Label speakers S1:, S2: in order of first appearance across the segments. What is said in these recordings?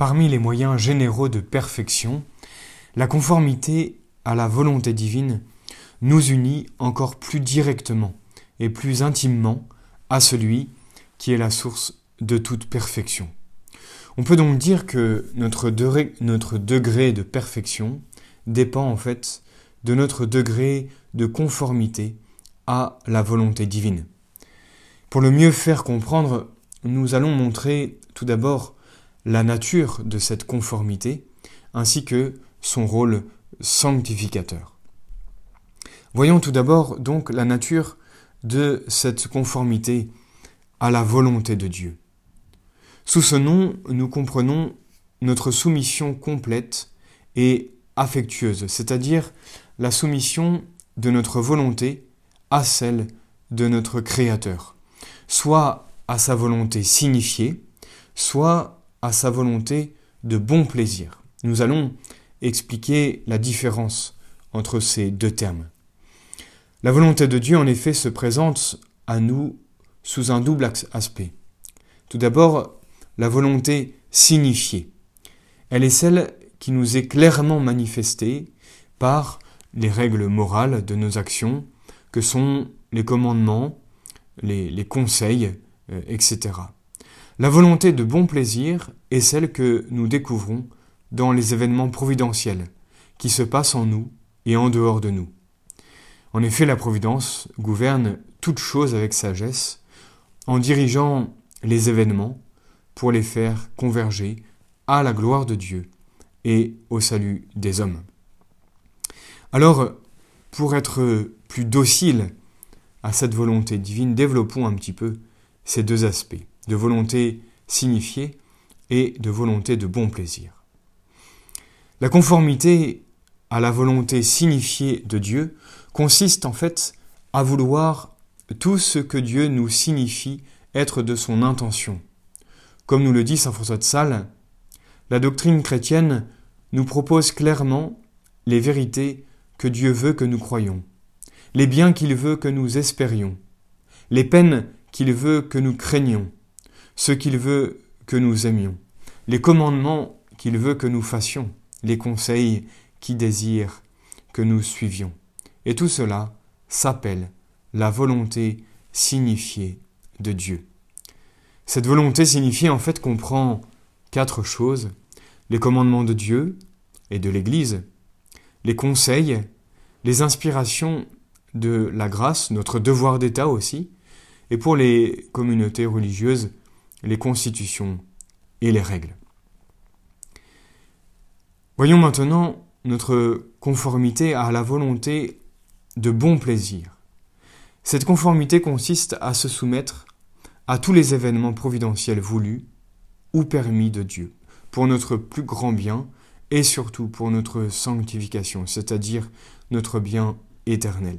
S1: parmi les moyens généraux de perfection, la conformité à la volonté divine nous unit encore plus directement et plus intimement à celui qui est la source de toute perfection. On peut donc dire que notre degré, de perfection dépend en fait de notre degré de conformité à la volonté divine. Pour le mieux faire comprendre, nous allons montrer tout d'abord la nature de cette conformité ainsi que son rôle sanctificateur. Voyons tout d'abord donc la nature de cette conformité à la volonté de Dieu. Sous ce nom, nous comprenons notre soumission complète et affectueuse, c'est-à-dire la soumission de notre volonté à celle de notre Créateur, soit à sa volonté signifiée, soit à sa volonté de bon plaisir. Nous allons expliquer la différence entre ces deux termes. La volonté de Dieu, en effet, se présente à nous sous un double aspect. Tout d'abord, la volonté signifiée. Elle est celle qui nous est clairement manifestée par les règles morales de nos actions, que sont les commandements, les, conseils, euh, etc. La volonté de bon plaisir est celle que nous découvrons dans les événements providentiels qui se passent en nous et en dehors de nous. En effet, la Providence gouverne toutes choses avec sagesse, en dirigeant les événements pour les faire converger à la gloire de Dieu et au salut des hommes. Alors, pour être plus docile à cette volonté divine, développons un petit peu ces deux aspects, de volonté signifiée et de volonté de bon plaisir. La conformité à la volonté signifiée de Dieu consiste en fait à vouloir tout ce que Dieu nous signifie être de son intention. Comme nous le dit Saint François de Sales, la doctrine chrétienne nous propose clairement les vérités que Dieu veut que nous croyions, les biens qu'il veut que nous espérions, les peines qu'il veut que nous craignions, ce qu'il veut que nous aimions, les commandements qu'il veut que nous fassions, les conseils qu'il désire que nous suivions. Et tout cela s'appelle la volonté signifiée de Dieu. Cette volonté signifiée en fait comprend quatre choses, les commandements de Dieu et de l'Église, les conseils, les inspirations de la grâce, notre devoir d'État aussi, et pour les communautés religieuses, les constitutions et les règles. Voyons maintenant notre conformité à la volonté de bon plaisir. Cette conformité consiste à se soumettre à tous les événements providentiels voulus ou permis de Dieu, pour notre plus grand bien et surtout pour notre sanctification, c'est-à-dire notre bien éternel.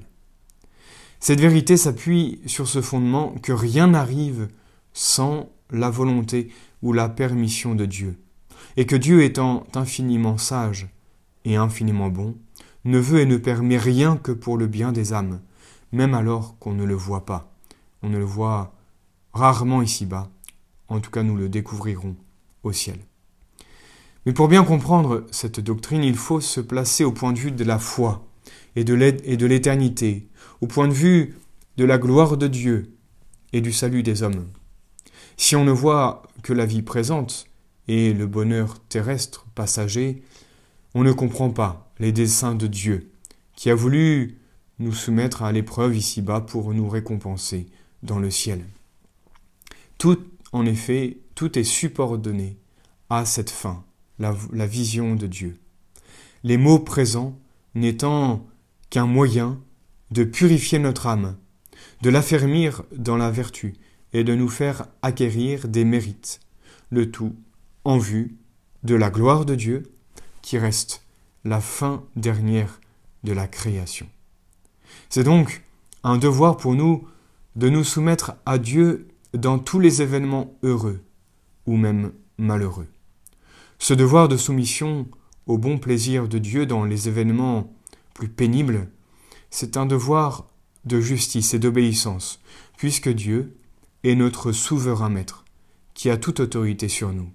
S1: Cette vérité s'appuie sur ce fondement que rien n'arrive sans la volonté ou la permission de Dieu, et que Dieu étant infiniment sage et infiniment bon, ne veut et ne permet rien que pour le bien des âmes, même alors qu'on ne le voit pas. On ne le voit rarement ici-bas, en tout cas nous le découvrirons au ciel. Mais pour bien comprendre cette doctrine, il faut se placer au point de vue de la foi et de l'éternité, au point de vue de la gloire de Dieu et du salut des hommes. Si on ne voit que la vie présente et le bonheur terrestre passager, on ne comprend pas les desseins de Dieu, qui a voulu nous soumettre à l'épreuve ici-bas pour nous récompenser dans le ciel. Tout, en effet, tout est subordonné à cette fin, la, vision de Dieu. Les mots présents n'étant qu'un moyen de purifier notre âme, de l'affermir dans la vertu et de nous faire acquérir des mérites, le tout en vue de la gloire de Dieu qui reste la fin dernière de la création. C'est donc un devoir pour nous de nous soumettre à Dieu dans tous les événements heureux ou même malheureux. Ce devoir de soumission au bon plaisir de Dieu dans les événements plus pénibles, c'est un devoir de justice et d'obéissance, puisque Dieu est notre souverain maître, qui a toute autorité sur nous.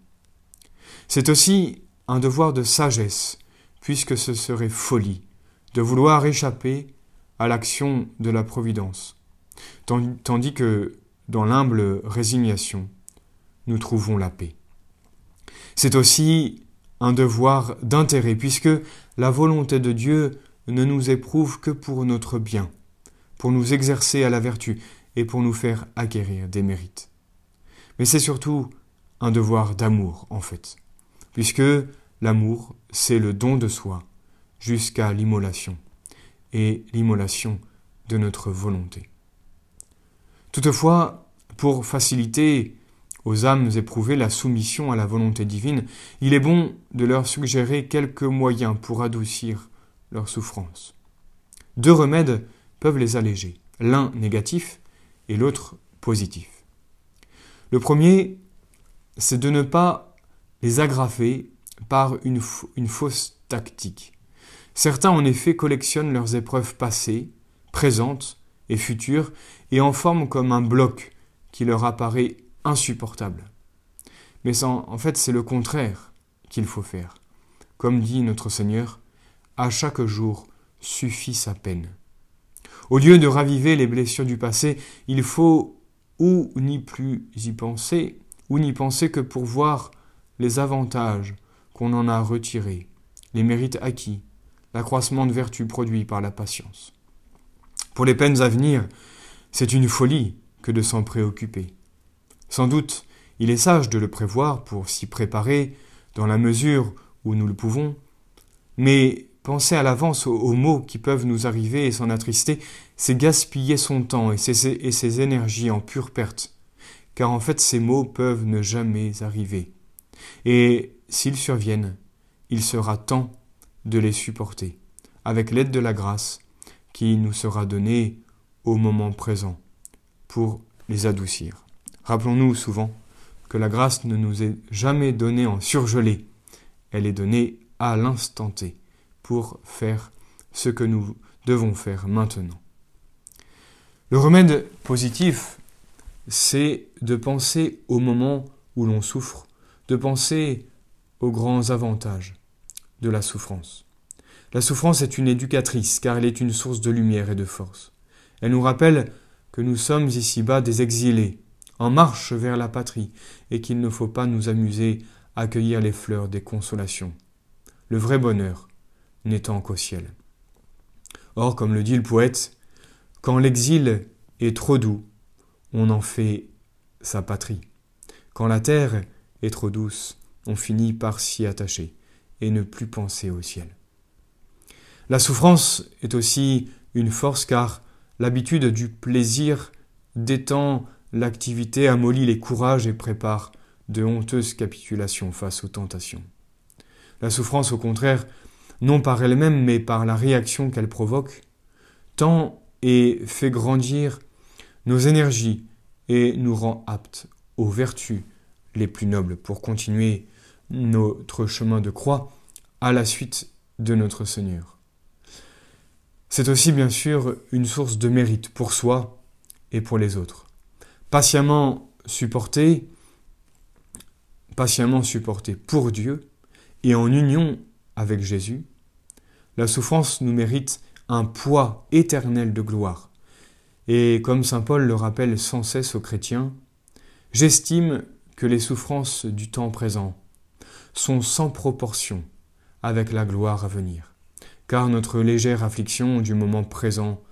S1: C'est aussi un devoir de sagesse, puisque ce serait folie, de vouloir échapper à l'action de la Providence, tandis que dans l'humble résignation, nous trouvons la paix. C'est aussi un devoir d'intérêt, puisque la volonté de Dieu ne nous éprouve que pour notre bien, pour nous exercer à la vertu et pour nous faire acquérir des mérites. Mais c'est surtout un devoir d'amour, en fait, puisque l'amour, c'est le don de soi jusqu'à l'immolation, et l'immolation de notre volonté. Toutefois, pour faciliter aux âmes éprouvées la soumission à la volonté divine, il est bon de leur suggérer quelques moyens pour adoucir leur souffrance. Deux remèdes peuvent les alléger, l'un négatif et l'autre positif. Le premier, c'est de ne pas les aggraver par une, une fausse tactique. Certains en effet collectionnent leurs épreuves passées, présentes et futures et en forment comme un bloc qui leur apparaît insupportable. Mais en fait c'est le contraire qu'il faut faire. Comme dit notre Seigneur, à chaque jour suffit sa peine. Au lieu de raviver les blessures du passé, il faut ou n'y plus y penser, ou n'y penser que pour voir les avantages qu'on en a retirés, les mérites acquis, l'accroissement de vertu produit par la patience. Pour les peines à venir, c'est une folie que de s'en préoccuper. Sans doute, il est sage de le prévoir pour s'y préparer dans la mesure où nous le pouvons, mais Penser à l'avance aux, mots qui peuvent nous arriver et s'en attrister, c'est gaspiller son temps et ses, énergies en pure perte. Car en fait, ces mots peuvent ne jamais arriver. Et s'ils surviennent, il sera temps de les supporter, avec l'aide de la grâce qui nous sera donnée au moment présent, pour les adoucir. Rappelons-nous souvent que la grâce ne nous est jamais donnée en surgelé, elle est donnée à l'instant T pour faire ce que nous devons faire maintenant. Le remède positif, c'est de penser au moment où l'on souffre, de penser aux grands avantages de la souffrance. La souffrance est une éducatrice car elle est une source de lumière et de force. Elle nous rappelle que nous sommes ici-bas des exilés, en marche vers la patrie, et qu'il ne faut pas nous amuser à cueillir les fleurs des consolations. Le vrai bonheur, n'étant qu'au ciel. Or, comme le dit le poète, quand l'exil est trop doux, on en fait sa patrie. Quand la terre est trop douce, on finit par s'y attacher et ne plus penser au ciel. La souffrance est aussi une force car l'habitude du plaisir détend l'activité, amollit les courages et prépare de honteuses capitulations face aux tentations. La souffrance, au contraire, non par elle-même, mais par la réaction qu'elle provoque, tend et fait grandir nos énergies et nous rend aptes aux vertus les plus nobles pour continuer notre chemin de croix à la suite de notre Seigneur. C'est aussi bien sûr une source de mérite pour soi et pour les autres. Patiemment supporté, patiemment supporté pour Dieu et en union avec Jésus, la souffrance nous mérite un poids éternel de gloire. Et comme Saint Paul le rappelle sans cesse aux chrétiens, j'estime que les souffrances du temps présent sont sans proportion avec la gloire à venir, car notre légère affliction du moment présent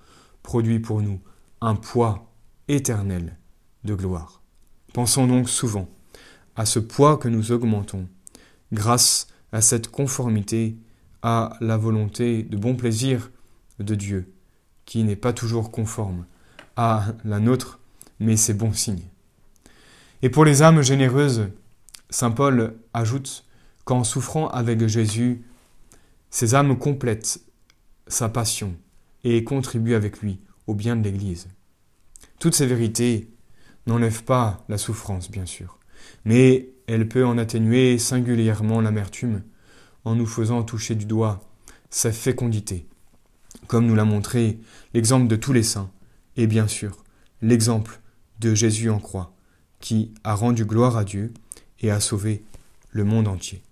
S1: produit pour nous un poids éternel de gloire. Pensons donc souvent à ce poids que nous augmentons grâce à cette conformité à la volonté de bon plaisir de Dieu, qui n'est pas toujours conforme à la nôtre, mais c'est bon signe. Et pour les âmes généreuses, Saint Paul ajoute qu'en souffrant avec Jésus, ces âmes complètent sa passion et contribuent avec lui au bien de l'Église. Toutes ces vérités n'enlèvent pas la souffrance, bien sûr, mais elle peut en atténuer singulièrement l'amertume en nous faisant toucher du doigt sa fécondité, comme nous l'a montré l'exemple de tous les saints, et bien sûr l'exemple de Jésus en croix, qui a rendu gloire à Dieu et a sauvé le monde entier.